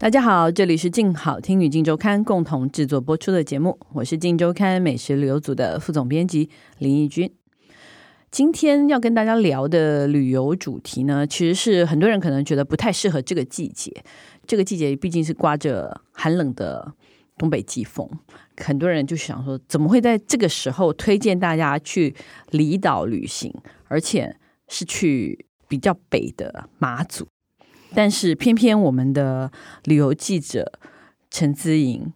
大家好，这里是静好听与静周刊共同制作播出的节目，我是静周刊美食旅游组的副总编辑林义君。今天要跟大家聊的旅游主题呢，其实是很多人可能觉得不太适合这个季节。这个季节毕竟是刮着寒冷的东北季风，很多人就想说，怎么会在这个时候推荐大家去离岛旅行，而且是去比较北的马祖？但是偏偏我们的旅游记者陈姿莹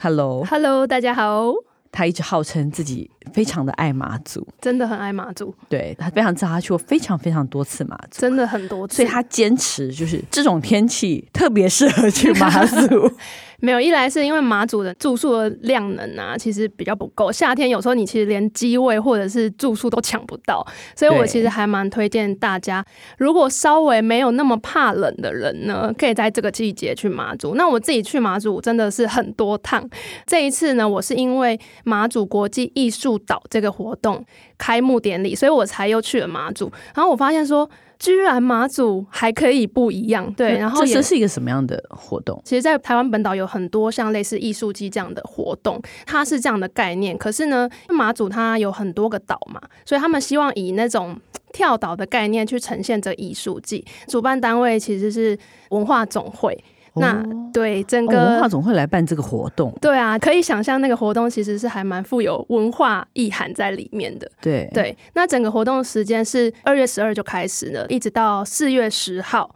，Hello，Hello，大家好。他一直号称自己非常的爱马祖，真的很爱马祖。对，他非常知道，他去过非常非常多次马祖，真的很多次。所以他坚持就是这种天气特别适合去马祖。没有，一来是因为马祖的住宿的量能啊，其实比较不够。夏天有时候你其实连机位或者是住宿都抢不到，所以我其实还蛮推荐大家，如果稍微没有那么怕冷的人呢，可以在这个季节去马祖。那我自己去马祖真的是很多趟，这一次呢，我是因为马祖国际艺术岛这个活动开幕典礼，所以我才又去了马祖。然后我发现说，居然马祖还可以不一样，对，然后这是一个什么样的活动？其实，在台湾本岛有很多像类似艺术季这样的活动，它是这样的概念。可是呢，马祖它有很多个岛嘛，所以他们希望以那种跳岛的概念去呈现这艺术季。主办单位其实是文化总会。那对整个、哦、文化总会来办这个活动，对啊，可以想象那个活动其实是还蛮富有文化意涵在里面的。对对，那整个活动时间是二月十二就开始了，一直到四月十号，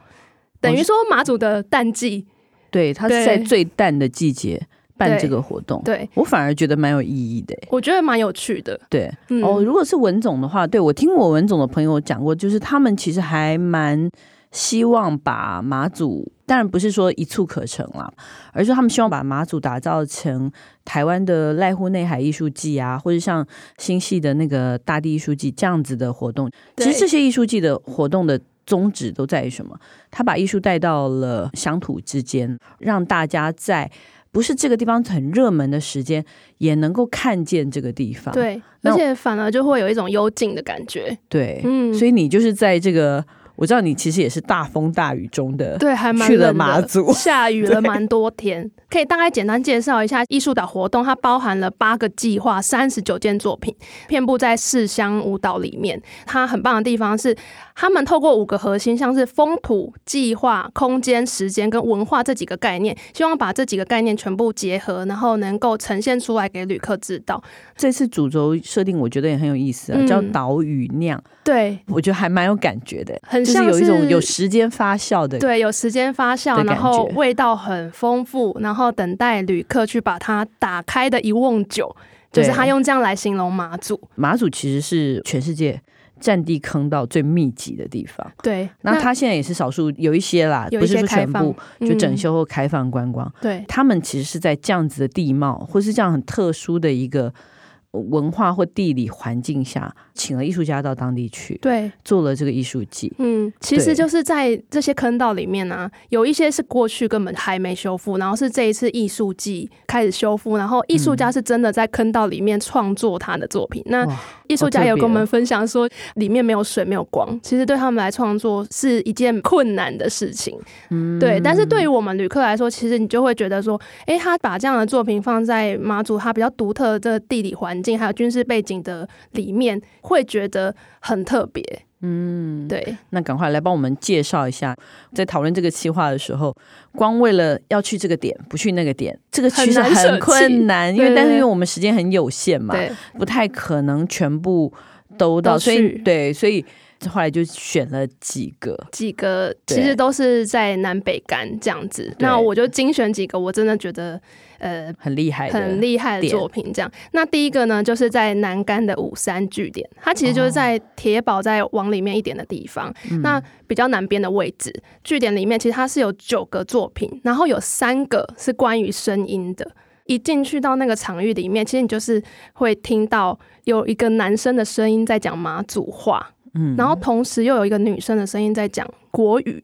等于说马祖的淡季。对，它是在最淡的季节办这个活动。对，我反而觉得蛮有意义的。我觉得蛮有趣的。对、嗯，哦，如果是文总的话，对，我听我文总的朋友讲过，就是他们其实还蛮。希望把马祖，当然不是说一蹴可成啦，而是他们希望把马祖打造成台湾的濑户内海艺术季啊，或者像新系的那个大地艺术季这样子的活动。其实这些艺术季的活动的宗旨都在于什么？他把艺术带到了乡土之间，让大家在不是这个地方很热门的时间，也能够看见这个地方。对，而且反而就会有一种幽静的感觉。对，嗯，所以你就是在这个。我知道你其实也是大风大雨中的，对，还蛮去了马祖，下雨了蛮多天。可以大概简单介绍一下艺术岛活动，它包含了八个计划、三十九件作品，遍布在四乡舞蹈里面。它很棒的地方是，他们透过五个核心，像是风土、计划、空间、时间跟文化这几个概念，希望把这几个概念全部结合，然后能够呈现出来给旅客知道。这次主轴设定我觉得也很有意思啊，叫岛屿酿。对，我觉得还蛮有感觉的，很像有一种有时间发酵的，对，有时间发酵，然后味道很丰富。然后等待旅客去把它打开的一瓮酒，就是他用这样来形容马祖。马祖其实是全世界战地坑道最密集的地方。对，那他现在也是少数有一些啦，不是说全部就整修后开放观光。对、嗯，他们其实是在这样子的地貌，或是这样很特殊的一个。文化或地理环境下，请了艺术家到当地去，对，做了这个艺术季。嗯，其实就是在这些坑道里面呢、啊，有一些是过去根本还没修复，然后是这一次艺术季开始修复，然后艺术家是真的在坑道里面创作他的作品。嗯、那艺术家有跟我们分享说，里面没有水，没有光，其实对他们来创作是一件困难的事情。嗯，对。但是对于我们旅客来说，其实你就会觉得说，哎，他把这样的作品放在马祖，他比较独特的这个地理环境还有军事背景的里面，会觉得很特别。嗯，对。那赶快来帮我们介绍一下，在讨论这个计划的时候，光为了要去这个点，不去那个点，这个其实很困难。因为但是因为我们时间很有限嘛，对，不太可能全部都到。所以对，所以后来就选了几个，几个其实都是在南北干这样子。那我就精选几个，我真的觉得呃很厉害、很厉害的作品。这样，那第一个呢，就是在南干的五三据点，它其实就是在铁堡再往里面一点的地方，哦、那比较南边的位置。据点里面其实它是有九个作品，然后有三个是关于声音的。一进去到那个场域里面，其实你就是会听到有一个男生的声音在讲马祖话，嗯，然后同时又有一个女生的声音在讲国语。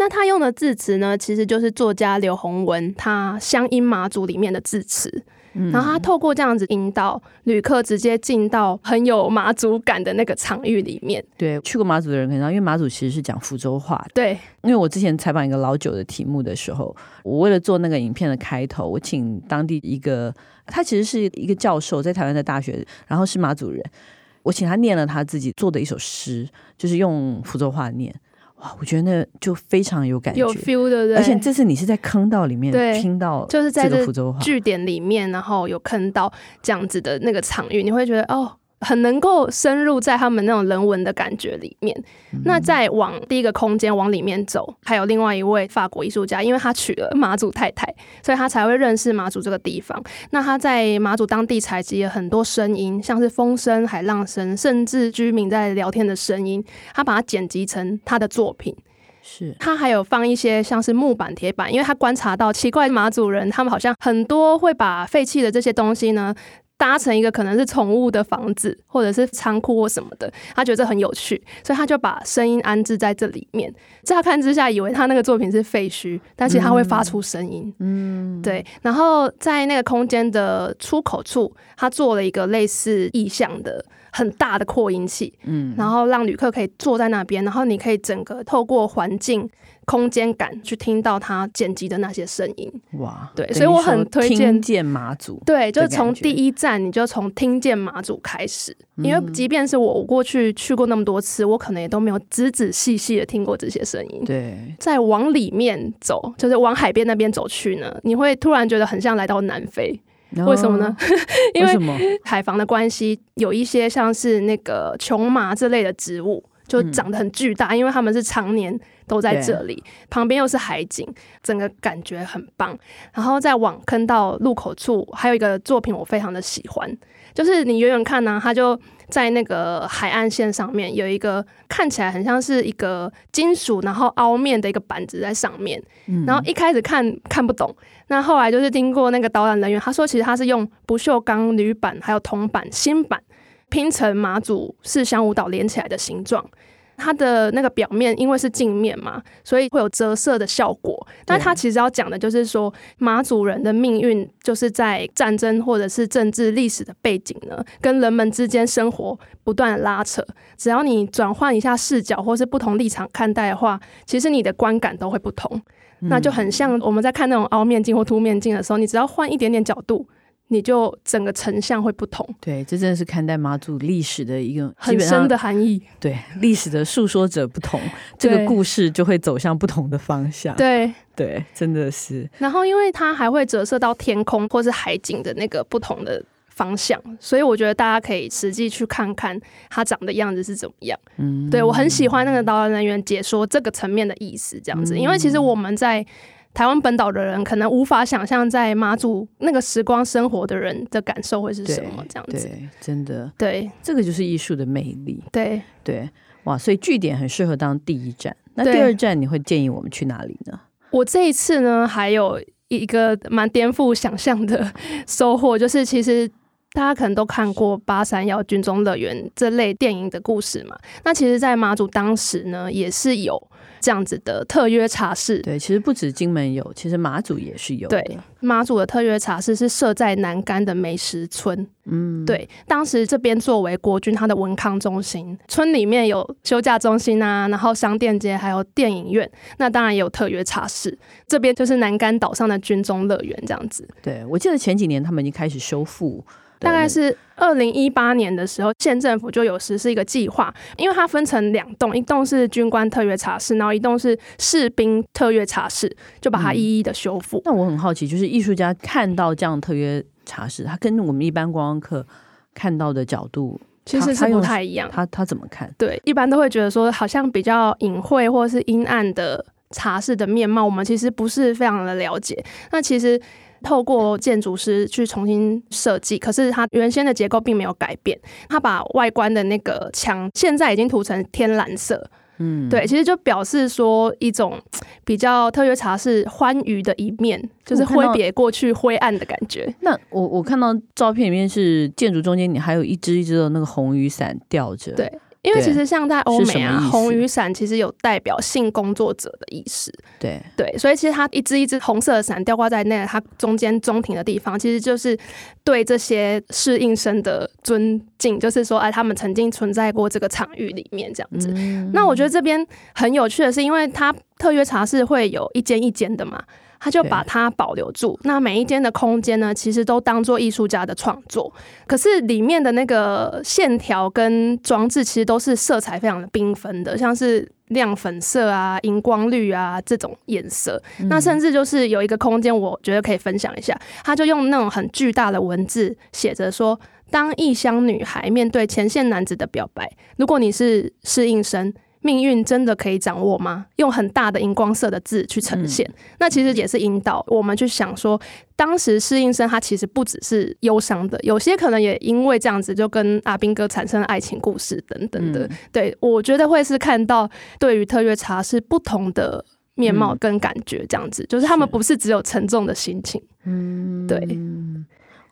那他用的字词呢，其实就是作家刘洪文他乡音马祖里面的字词。然后他透过这样子引导旅客直接进到很有马祖感的那个场域里面。对，去过马祖的人可能知道，因为马祖其实是讲福州话的。对，因为我之前采访一个老酒的题目的时候，我为了做那个影片的开头，我请当地一个，他其实是一个教授，在台湾的大学，然后是马祖人，我请他念了他自己做的一首诗，就是用福州话念。哇，我觉得那就非常有感觉，有 feel 的，对。而且这次你是在坑道里面听到，就是在这个福州话据点里面，然后有坑道这样子的那个场域，你会觉得哦。很能够深入在他们那种人文的感觉里面。嗯、那再往第一个空间往里面走，还有另外一位法国艺术家，因为他娶了马祖太太，所以他才会认识马祖这个地方。那他在马祖当地采集了很多声音，像是风声、海浪声，甚至居民在聊天的声音，他把它剪辑成他的作品。是他还有放一些像是木板、铁板，因为他观察到奇怪马祖人，他们好像很多会把废弃的这些东西呢。搭成一个可能是宠物的房子，或者是仓库或什么的，他觉得这很有趣，所以他就把声音安置在这里面。乍看之下，以为他那个作品是废墟，但其实他会发出声音。嗯，对。然后在那个空间的出口处，他做了一个类似意象的很大的扩音器，嗯，然后让旅客可以坐在那边，然后你可以整个透过环境。空间感去听到他剪辑的那些声音，哇，对，所以我很推荐听见马祖，对，就是从第一站你就从听见马祖开始，嗯，因为即便是我过去去过那么多次，我可能也都没有仔仔细细的听过这些声音。对，再往里面走，就是往海边那边走去呢，你会突然觉得很像来到南非，哦，为什么呢？因为海防的关系，有一些像是那个琼麻这类的植物，就长得很巨大，嗯，因为他们是常年。都在这里，旁边又是海景，整个感觉很棒。然后再往坑道入口处，还有一个作品我非常的喜欢，就是你远远看呢、啊，它就在那个海岸线上面有一个看起来很像是一个金属，然后凹面的一个板子在上面。然后一开始看看不懂，那后来就是经过那个导览人员，他说其实他是用不锈钢铝板还有铜板锌板拼成马祖四乡舞蹈连起来的形状。它的那个表面因为是镜面嘛，所以会有折射的效果。但它其实要讲的就是说，马祖人的命运就是在战争或者是政治历史的背景呢，跟人们之间生活不断的拉扯。只要你转换一下视角，或是不同立场看待的话，其实你的观感都会不同。那就很像我们在看那种凹面镜或凸面镜的时候，你只要换一点点角度。你就整个成像会不同，对，这真的是看待马祖历史的一个很深的含义。对，历史的诉说者不同，这个故事就会走向不同的方向。对对，真的是。然后，因为它还会折射到天空或是海景的那个不同的方向，所以我觉得大家可以实际去看看它长的样子是怎么样。嗯，对，我很喜欢那个导览人员解说这个层面的意思，这样子，嗯，因为其实我们在。台湾本岛的人可能无法想象在马祖那个时光生活的人的感受会是什么这样子，对，真的，对，这个就是艺术的魅力，对。对，哇，所以据点很适合当第一站，那第二站你会建议我们去哪里呢？我这一次呢，还有一个蛮颠覆想象的收获，就是其实大家可能都看过八三夭军中乐园这类电影的故事嘛，那其实，在马祖当时呢，也是有。这样子的特约茶室，对，其实不止金门有，其实马祖也是有的。对，马祖的特约茶室是设在南竿的美食村。嗯，对，当时这边作为国军他的文康中心，村里面有休假中心啊，然后商店街，还有电影院，那当然也有特约茶室。这边就是南竿岛上的军中乐园这样子。对，我记得前几年他们已经开始修复。大概是二零一八年的时候，县政府就有实施一个计划，因为它分成两栋，一栋是军官特约茶室，然后一栋是士兵特约茶室，就把它一一的修复。嗯。那我很好奇，就是艺术家看到这样特约茶室，他跟我们一般观光客看到的角度其实是不太一样。他他，他怎么看？对，一般都会觉得说，好像比较隐晦或者是阴暗的茶室的面貌，我们其实不是非常的了解。那其实透过建筑师去重新设计，可是它原先的结构并没有改变，它把外观的那个墙现在已经涂成天蓝色。嗯，对，其实就表示说一种比较特约茶室欢愉的一面，就是挥别过去灰暗的感觉。那我我看到照片里面是建筑中间，你还有一只一只的那个红雨伞吊着。对。因为其实像在欧美啊，红雨伞其实有代表性工作者的意思。对对，所以其实它一支一支红色的伞吊挂在那个它中间中庭的地方，其实就是对这些适应生的尊敬，就是说，哎，他们曾经存在过这个场域里面这样子。嗯、那我觉得这边很有趣的是，因为它特约茶室会有一间一间的嘛。他就把它保留住。那每一间的空间呢，其实都当做艺术家的创作。可是里面的那个线条跟装置，其实都是色彩非常的缤纷的，像是亮粉色啊、荧光绿啊这种颜色。嗯。那甚至就是有一个空间，我觉得可以分享一下。他就用那种很巨大的文字写着说：“当异乡女孩面对前线男子的表白，如果你是适应生。”命运真的可以掌握吗？用很大的荧光色的字去呈现，嗯、那其实也是引导我们去想说，当时适应生他其实不只是忧伤的，有些可能也因为这样子就跟阿兵哥产生了爱情故事等等的。嗯、对，我觉得会是看到对于特约茶是不同的面貌跟感觉，这样子、嗯、就是他们不是只有沉重的心情。嗯，对。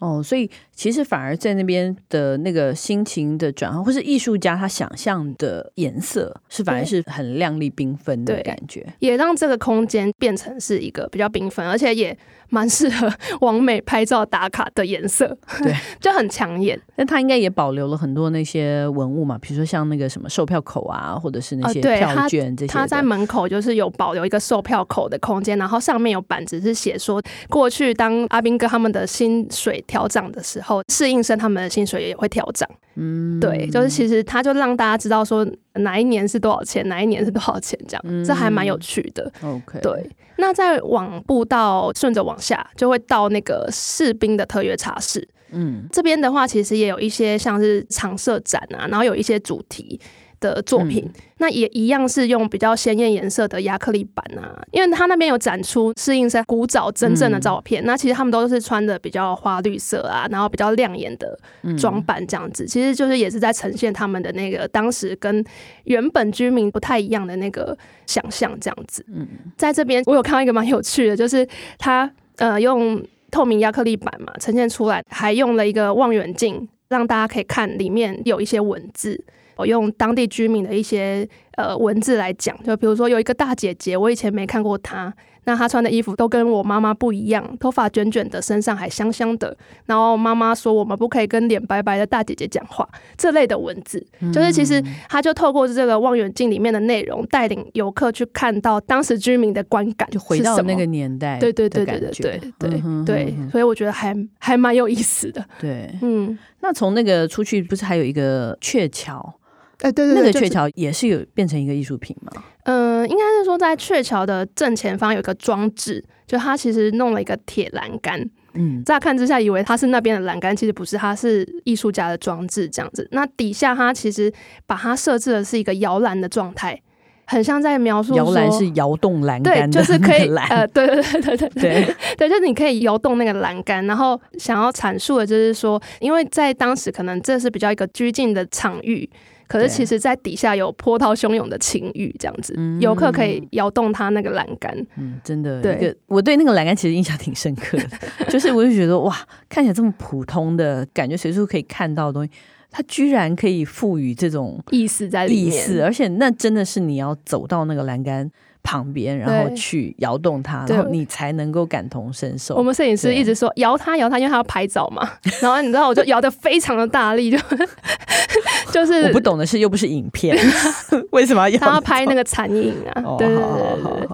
哦，所以其实反而在那边的那个心情的转换，或是艺术家他想象的颜色，是反而是很亮丽缤纷的感觉，也让这个空间变成是一个比较缤纷，而且也。蛮适合网美拍照打卡的颜色，对，就很抢眼。那他应该也保留了很多那些文物嘛，比如说像那个什么售票口啊，或者是那些票券这些。他在门口就是有保留一个售票口的空间，然后上面有板子是写说，过去当阿兵哥他们的薪水调涨的时候，适应生他们的薪水也会调涨。嗯，对，就是其实他就让大家知道说哪一年是多少钱，哪一年是多少钱这样，嗯、这还蛮有趣的。OK，对。那再往步道顺着往下，就会到那个士兵的特约茶室。嗯，这边的话，其实也有一些像是常设展啊，然后有一些主题的作品，嗯、那也一样是用比较鲜艳颜色的亚克力板啊，因为他那边有展出适应生古早真正的照片，嗯、那其实他们都是穿的比较花绿色啊，然后比较亮眼的装扮这样子，嗯、其实就是也是在呈现他们的那个当时跟原本居民不太一样的那个想象这样子。嗯，在这边我有看到一个蛮有趣的，就是他呃用透明亚克力板嘛呈现出来，还用了一个望远镜让大家可以看里面有一些文字。我用当地居民的一些呃文字来讲，就比如说有一个大姐姐，我以前没看过她，那她穿的衣服都跟我妈妈不一样，头发卷卷的，身上还香香的。然后妈妈说我们不可以跟脸白白的大姐姐讲话，这类的文字，嗯、就是其实她就透过这个望远镜里面的内容，带领游客去看到当时居民的观感，就回到那个年代，对对对对对对对对，所以我觉得还还蛮有意思的。对，嗯，那从那个出去不是还有一个鹊桥？哎，对对对，那个鹊桥也是有变成一个艺术品吗？嗯、呃，应该是说在鹊桥的正前方有一个装置，就它其实弄了一个铁栏杆。嗯，乍看之下以为它是那边的栏杆，其实不是，它是艺术家的装置这样子。那底下它其实把它设置的是一个摇篮的状态，很像在描述摇篮是摇动栏杆，对，就是可以呃，对对对对对对对，就是你可以摇动那个栏杆，然后想要阐述的就是说，因为在当时可能这是比较一个拘禁的场域。可是其实，在底下有波涛汹涌的情欲，这样子，游客可以摇动他那个栏杆。嗯，真的，对，我对那个栏杆其实印象挺深刻的，就是我就觉得哇，看起来这么普通的感觉，随处可以看到的东西，它居然可以赋予这种意思在里面，意思，而且那真的是你要走到那个栏杆。旁边，然后去摇动它，然后你才能够感同身受。我们摄影师一直说摇它摇它，因为它要拍照嘛。然后你知道，我就摇的非常的大力，就 就是我不懂的是，又不是影片，为什么要摇？他要拍那个残影啊！对对对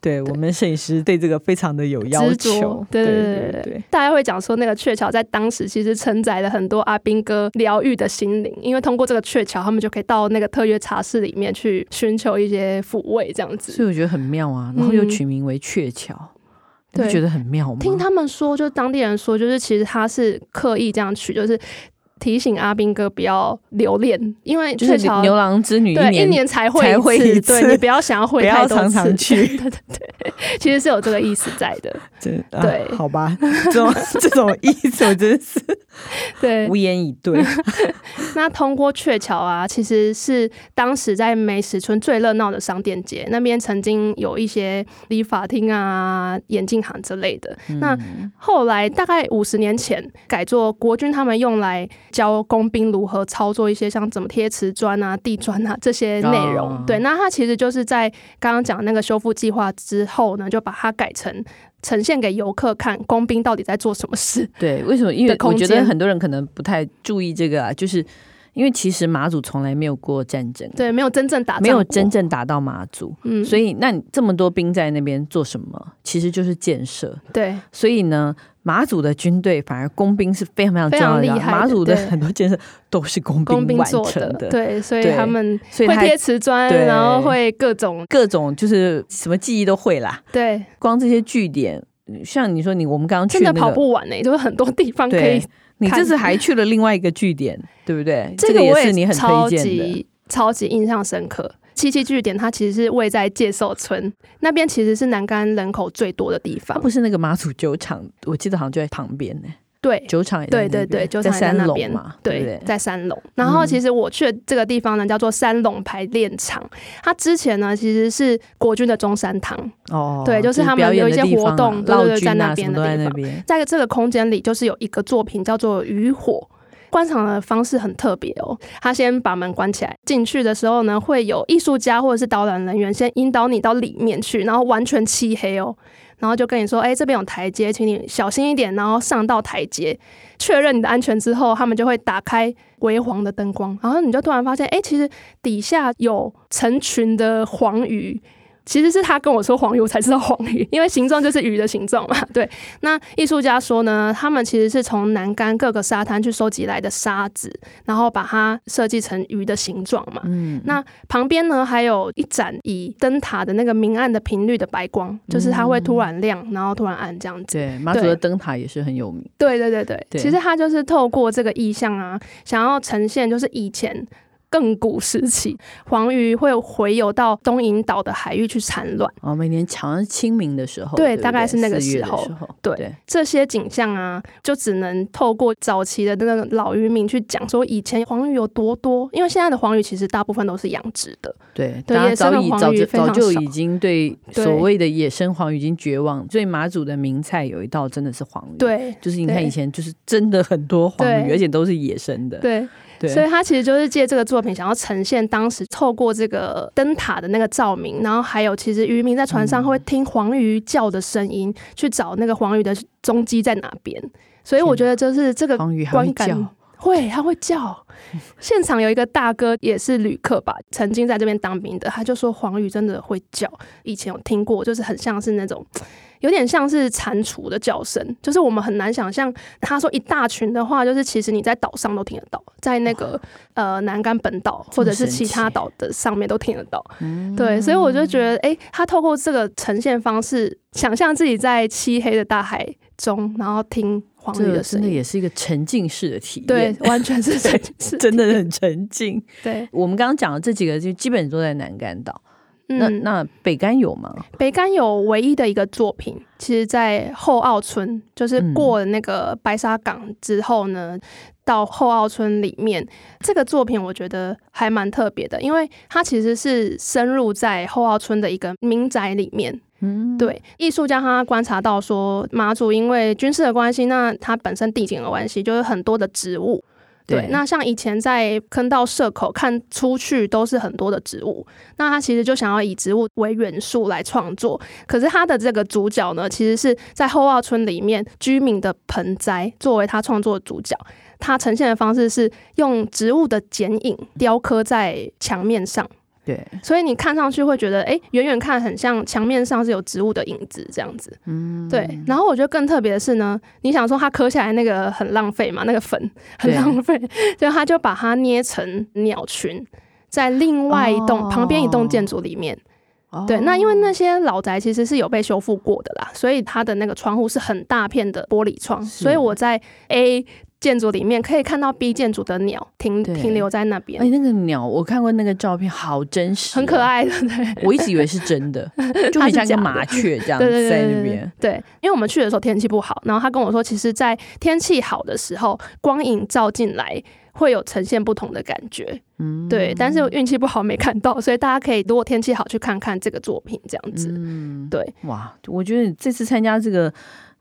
对，对我们摄影师对这个非常的有要求。对对对对，大家会讲说，那个鹊桥在当时其实承载了很多阿兵哥疗愈的心灵，因为通过这个鹊桥，他们就可以到那个特约茶室里面去寻求一些抚慰，这样子。我觉得。很妙啊，然后又取名为鹊桥，嗯、你不觉得很妙吗？听他们说，就当地人说，就是其实他是刻意这样取，就是提醒阿兵哥不要留恋，因为就是牛郎织女一年对一年才会一次，对你不要想要会太多次，不要常常去。对对对，其实是有这个意思在的。对，对，好吧，这种 这种意思我真是对无言以对。那通过鹊桥啊，其实是当时在美食村最热闹的商店街，那边曾经有一些理发厅啊、眼镜行之类的。嗯、那后来大概五十年前改做国军他们用来教工兵如何操作一些像怎么贴瓷砖啊、地砖啊这些内容。哦、对，那它其实就是在刚刚讲那个修复计划之后呢，就把它改成。呈现给游客看，工兵到底在做什么事？对，为什么？因为我觉得很多人可能不太注意这个啊，就是因为其实马祖从来没有过战争，对，没有真正打，没有真正打到马祖，嗯，所以那你这么多兵在那边做什么？其实就是建设，对，所以呢。马祖的军队反而工兵是非常非常重要的。马祖的很多建设都是工兵完成的，的，对，所以他们会贴瓷砖，然后会各种各种就是什么技艺都会啦。对，光这些据点，像你说你我们刚刚去、那个、真的跑不完呢、欸，就是很多地方可以。你这次还去了另外一个据点，对不对？这个也是你很推荐的，超级超级印象深刻。七七据点，它其实是位在介寿村那边，其实是南干人口最多的地方。它不是那个马祖酒厂，我记得好像就在旁边呢。对，酒厂也对对对，酒厂在那边嘛，对，在三龙。然后其实我去的这个地方呢，叫做三龙排练场。它之前呢，其实是国军的中山堂。哦，对，就是他们有一些活动，对对，在那边的地方。在这个空间里，就是有一个作品叫做《渔火》。观赏的方式很特别哦，他先把门关起来，进去的时候呢，会有艺术家或者是导览人员先引导你到里面去，然后完全漆黑哦，然后就跟你说，哎，这边有台阶，请你小心一点，然后上到台阶，确认你的安全之后，他们就会打开微黄的灯光，然后你就突然发现，哎，其实底下有成群的黄鱼。其实是他跟我说黄鱼，我才知道黄鱼，因为形状就是鱼的形状嘛。对，那艺术家说呢，他们其实是从南竿各个沙滩去收集来的沙子，然后把它设计成鱼的形状嘛。嗯。那旁边呢，还有一盏以灯塔的那个明暗的频率的白光，就是它会突然亮，然后突然暗这样子。对，马祖的灯塔也是很有名。对对对对，对其实它就是透过这个意象啊，想要呈现就是以前。更古时期，黄鱼会回游到东引岛的海域去产卵。哦，每年好像清明的时候，对，对对大概是那个时候。时候对，对这些景象啊，就只能透过早期的那个老渔民去讲说，以前黄鱼有多多。因为现在的黄鱼其实大部分都是养殖的，对，对，野生的黄鱼非常少。早就已经对所谓的野生黄鱼已经绝望。所以马祖的名菜有一道真的是黄鱼，对，就是你看以前就是真的很多黄鱼，而且都是野生的，对。所以他其实就是借这个作品，想要呈现当时透过这个灯塔的那个照明，然后还有其实渔民在船上会听黄鱼叫的声音，嗯、去找那个黄鱼的踪迹在哪边。所以我觉得就是这个观感会，他会叫。现场有一个大哥也是旅客吧，曾经在这边当兵的，他就说黄鱼真的会叫，以前有听过，就是很像是那种。有点像是蟾蜍的叫声，就是我们很难想象。他说一大群的话，就是其实你在岛上都听得到，在那个呃南竿本岛或者是其他岛的上面都听得到。对，所以我就觉得，哎、欸，他透过这个呈现方式，想象自己在漆黑的大海中，然后听黄鱼的声音，真的也是一个沉浸式的体验。对，完全是沉浸式，真的很沉浸。对，我们刚刚讲的这几个，就基本都在南竿岛。那那北干有吗？北干有唯一的一个作品，其实，在后澳村，就是过了那个白沙港之后呢，嗯、到后澳村里面，这个作品我觉得还蛮特别的，因为它其实是深入在后澳村的一个民宅里面。嗯，对，艺术家他观察到说，马祖因为军事的关系，那它本身地景的关系，就是很多的植物。对，那像以前在坑道社口看出去都是很多的植物，那他其实就想要以植物为元素来创作。可是他的这个主角呢，其实是在后澳村里面居民的盆栽作为他创作的主角。他呈现的方式是用植物的剪影雕刻在墙面上。对，所以你看上去会觉得，哎，远远看很像墙面上是有植物的影子这样子。嗯，对。然后我觉得更特别的是呢，你想说它磕下来那个很浪费嘛，那个粉很浪费，所以他就把它捏成鸟群，在另外一栋、哦、旁边一栋建筑里面。哦、对，那因为那些老宅其实是有被修复过的啦，所以它的那个窗户是很大片的玻璃窗，所以我在 A。建筑里面，可以看到 B 建筑的鸟停停留在那边。哎，那个鸟我看过那个照片，好真实，很可爱的。对，我一直以为是真的，就很像一个麻雀这样子在那边。对，因为我们去的时候天气不好，然后他跟我说，其实，在天气好的时候，光影照进来会有呈现不同的感觉。嗯，对。但是运气不好没看到，所以大家可以如果天气好去看看这个作品，这样子。嗯，对。哇，我觉得这次参加这个。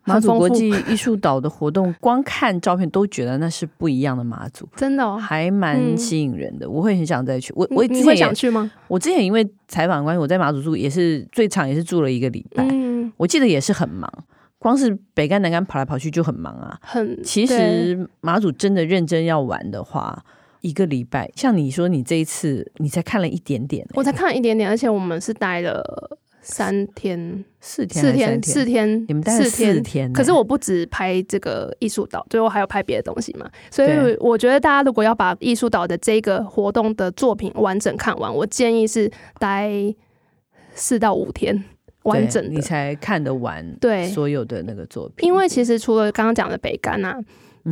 马祖国际 艺术岛的活动，光看照片都觉得那是不一样的马祖，真的、哦、还蛮吸引人的。嗯、我会很想再去。我我之前你会想去吗？我之前因为采访关系，我在马祖住也是最长也是住了一个礼拜。嗯，我记得也是很忙，光是北竿南竿跑来跑去就很忙啊。很，其实马祖真的认真要玩的话，一个礼拜，像你说你这一次你才看了一点点、欸，我才看了一点点，而且我们是待了。三天四天四天四天，你们待四天、欸。可是我不止拍这个艺术岛，最后还有拍别的东西嘛。所以我觉得大家如果要把艺术岛的这个活动的作品完整看完，我建议是待四到五天完整的，你才看得完。对所有的那个作品，因为其实除了刚刚讲的北干啊，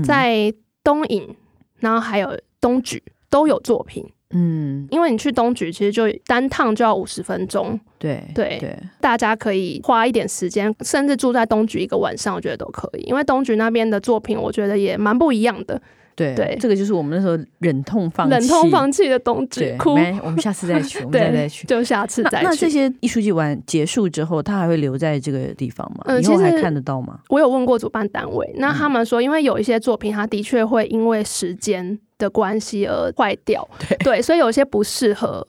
在东影，然后还有东莒都有作品。嗯，因为你去东局，其实就单趟就要五十分钟。对对对，大家可以花一点时间，甚至住在东局一个晚上，我觉得都可以。因为东局那边的作品，我觉得也蛮不一样的。对对，这个就是我们那时候忍痛放弃、忍痛放弃的东局。哭，我们下次再去，我们再再去，就下次再去。那这些艺术季完结束之后，他还会留在这个地方吗？以后还看得到吗？我有问过主办单位，那他们说，因为有一些作品，它的确会因为时间的关系而坏掉，对，对，所以有些不适合，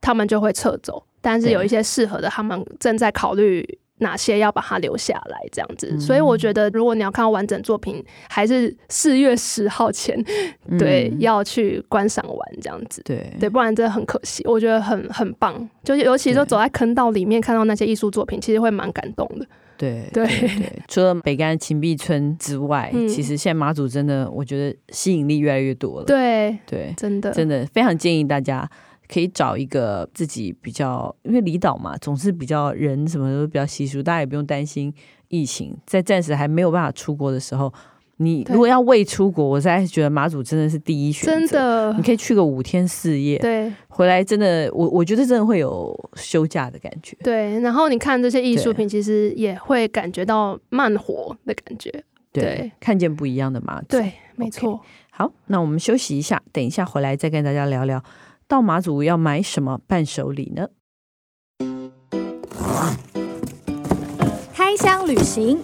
他们就会撤走。但是有一些适合的，他们正在考虑哪些要把它留下来，这样子。嗯、所以我觉得，如果你要看到完整作品，还是四月十号前，对，嗯、要去观赏完这样子。对，对，不然真的很可惜。我觉得很很棒，就是尤其是走在坑道里面看到那些艺术作品，其实会蛮感动的。对对对，除了北干秦壁村之外，嗯、其实现在马祖真的，我觉得吸引力越来越多了。对对，真的真的非常建议大家可以找一个自己比较，因为离岛嘛，总是比较人什么都比较稀疏，大家也不用担心疫情，在暂时还没有办法出国的时候。你如果要未出国，我实在是觉得马祖真的是第一选择。真的，你可以去个五天四夜，对，回来真的，我我觉得真的会有休假的感觉。对，然后你看这些艺术品，其实也会感觉到慢活的感觉。对，对看见不一样的马祖。对，没错。Okay, 好，那我们休息一下，等一下回来再跟大家聊聊，到马祖要买什么伴手礼呢？开箱旅行。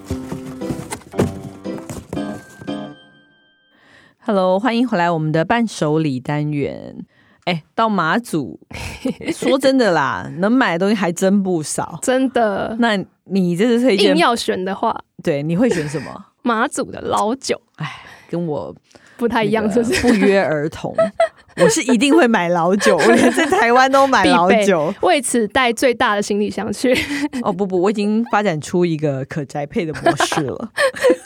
Hello，欢迎回来我们的伴手礼单元。哎，到马祖，说真的啦，能买的东西还真不少，真的。那你这次推荐？硬要选的话，对，你会选什么？马祖的老酒。哎，跟我不太一样，是不是？不约而同。我是一定会买老酒，我连在台湾都买老酒，为此带最大的行李箱去。哦不不，我已经发展出一个可宅配的模式了，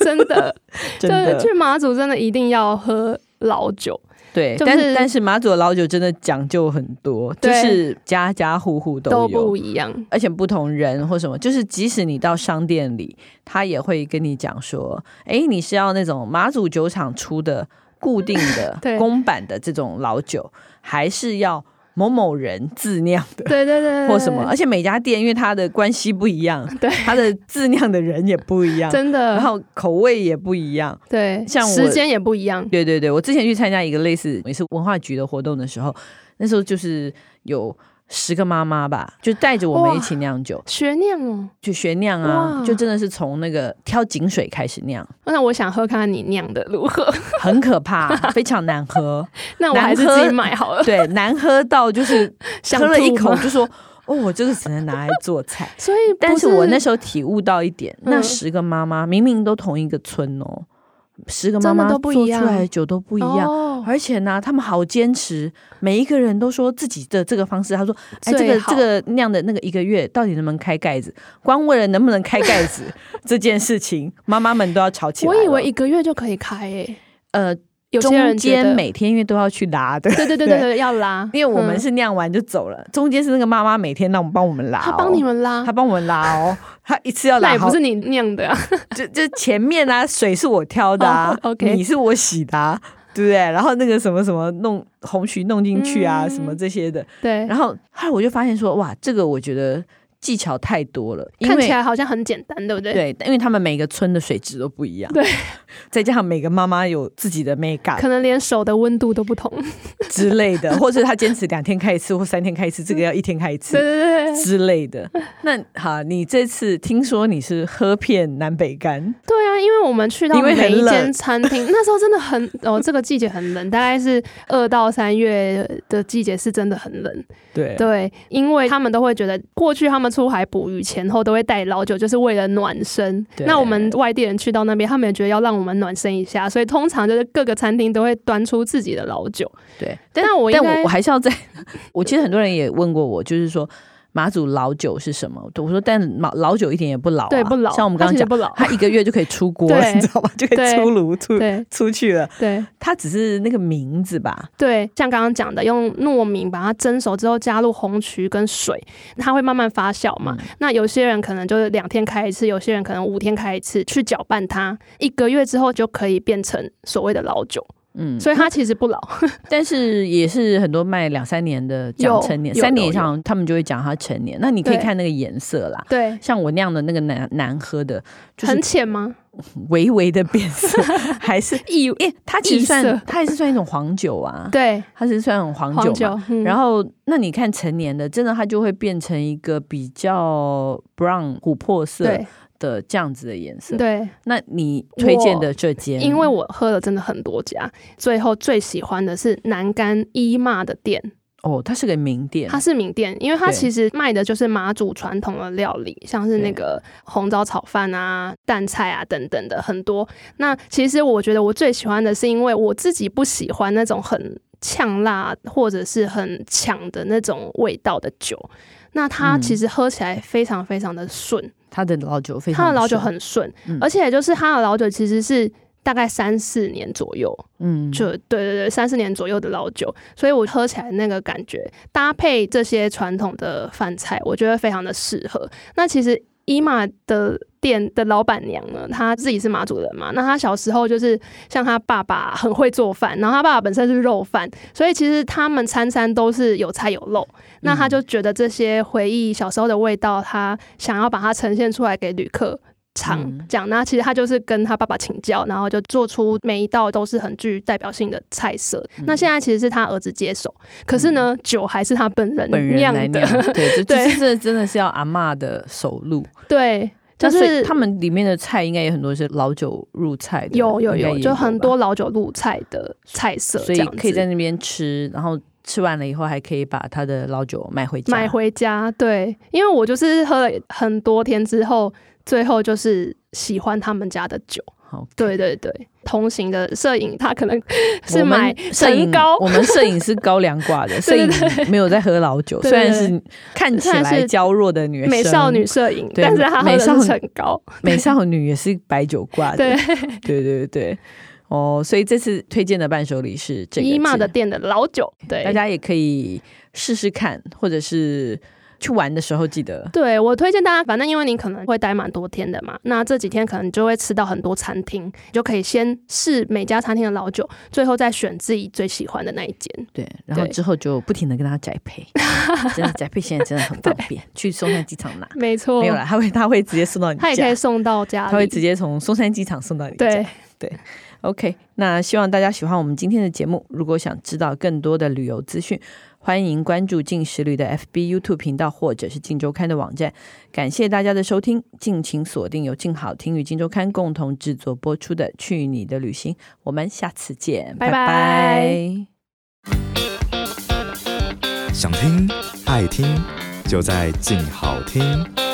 真的，真的去马祖真的一定要喝老酒。对，就是、但是但是马祖的老酒真的讲究很多，就是家家户户都有都不一样，而且不同人或什么，就是即使你到商店里，他也会跟你讲说，哎，你是要那种马祖酒厂出的。固定的 公版的这种老酒，还是要某某人自酿的，对对对，或什么，而且每家店因为它的关系不一样，对，它的自酿的人也不一样，真的，然后口味也不一样，对，像我时间也不一样，对对对，我之前去参加一个类似也是文化局的活动的时候，那时候就是有。十个妈妈吧，就带着我们一起酿酒，学酿哦，就学酿啊，就真的是从那个挑井水开始酿。那我想喝看看你酿的如何？很可怕，非常难喝。那我还是自己买好了。对，难喝到就是 喝了一口就说：“哦，我这个只能拿来做菜。”所以，但是我那时候体悟到一点，嗯、那十个妈妈明明都同一个村哦。十个妈妈做出来的酒都不一样，哦、而且呢，他们好坚持，每一个人都说自己的这个方式。他说：“哎，这个这个酿的那个一个月到底能不能开盖子？光为了能不能开盖子 这件事情，妈妈们都要吵起来。”我以为一个月就可以开诶、欸，呃，有些人中间每天因为都要去拉的，对对对对对，要拉，因为我们是酿完就走了，嗯、中间是那个妈妈每天让我们帮我们拉、哦，她帮你们拉，她帮我们拉哦，她一次要拉，那也不是你酿的啊，就就前面啊，水是我挑的啊，oh, okay. 米是我洗的、啊，对不对？然后那个什么什么弄红曲弄进去啊，嗯、什么这些的，对。然后后来我就发现说，哇，这个我觉得。技巧太多了，看起来好像很简单，对不对？对，因为他们每个村的水质都不一样，对，再加上每个妈妈有自己的美感，可能连手的温度都不同。之类的，或者他坚持两天开一次或三天开一次，这个要一天开一次，对对对。之类的。那好，你这次听说你是喝遍南北干，对啊，因为我们去到每一间餐厅，那时候真的很哦，这个季节很冷，大概是二到三月的季节是真的很冷，对。对，因为他们都会觉得过去他们。出海捕鱼前后都会带老酒，就是为了暖身。那我们外地人去到那边，他们也觉得要让我们暖身一下，所以通常就是各个餐厅都会端出自己的老酒。对，但是我但我我还是要在，我其实很多人也问过我，就是说。马祖老酒是什么？我说，但老老酒一点也不老，啊，对，不老。像我们刚刚讲，不老，它一个月就可以出锅了，你知道吗？就可以出炉出出去了。对，它只是那个名字吧？对，像刚刚讲的，用糯米把它蒸熟之后，加入红曲跟水，它会慢慢发酵嘛。嗯、那有些人可能就是两天开一次，有些人可能五天开一次，去搅拌它，一个月之后就可以变成所谓的老酒。嗯，所以它其实不老，但是也是很多卖两三年的讲成年，三年以上他们就会讲它成年。那你可以看那个颜色啦，对，像我那样的那个难难喝的，就是很浅吗？微微的变色，还是异？诶，它其实算它也是算一种黄酒啊，对，它是算一种黄酒嘛。然后那你看成年的，真的它就会变成一个比较 brown 琥珀色。的这样子的颜色，对。那你推荐的这间，因为我喝了真的很多家，最后最喜欢的是南竿伊妈的店。哦，它是个名店，它是名店，因为它其实卖的就是马祖传统的料理，像是那个红糟炒饭啊、淡菜啊等等的很多。那其实我觉得我最喜欢的是，因为我自己不喜欢那种很呛辣或者是很抢的那种味道的酒，那它其实喝起来非常非常的顺。嗯他的老酒非常，他的老酒很顺，嗯、而且就是他的老酒其实是大概三四年左右，嗯，就对对对，三四年左右的老酒，所以我喝起来那个感觉搭配这些传统的饭菜，我觉得非常的适合。那其实。伊玛的店的老板娘呢，她自己是马祖人嘛，那她小时候就是像她爸爸很会做饭，然后她爸爸本身是肉饭，所以其实他们餐餐都是有菜有肉。那她就觉得这些回忆小时候的味道，她想要把它呈现出来给旅客。常讲，那其实他就是跟他爸爸请教，然后就做出每一道都是很具代表性的菜色。嗯、那现在其实是他儿子接手，可是呢，嗯、酒还是他本人本人酿的。对，对，这这真的是要阿嬷的手路。对，就是他们里面的菜应该有很多是老酒入菜的，有有有，有就很多老酒入菜的菜色，所以可以在那边吃，然后吃完了以后还可以把他的老酒买回家。买回家，对，因为我就是喝了很多天之后。最后就是喜欢他们家的酒，Okay. 对对对，同行的摄影他可能 是买摄影高，我们摄影是高粱挂的，摄影没有在喝老酒，虽然是看起来娇弱的女生，美少女摄影，但是她喝的是陈高，美少女也是白酒挂的，对。对对对，哦，所以这次推荐的伴手礼是这个伊玛的店的老酒，对，大家也可以试试看，或者是。去玩的时候记得，对，我推荐大家，反正因为你可能会待蛮多天的嘛，那这几天可能就会吃到很多餐厅，你就可以先试每家餐厅的老酒，最后再选自己最喜欢的那一间。对，然后之后就不停的跟他宅配，真的宅配现在真的很方 便，去松山机场拿，没错，没有了，他会他会直接送到你家，他也可以送到家，他会直接从松山机场送到你家。对。对，OK，那希望大家喜欢我们今天的节目，如果想知道更多的旅游资讯。欢迎关注静时旅的 FB、YouTube 频道，或者是静周刊的网站。感谢大家的收听，敬请锁定由静好听与静周刊共同制作播出的《去你的旅行》，我们下次见，拜拜。拜拜。想听爱听，就在静好听。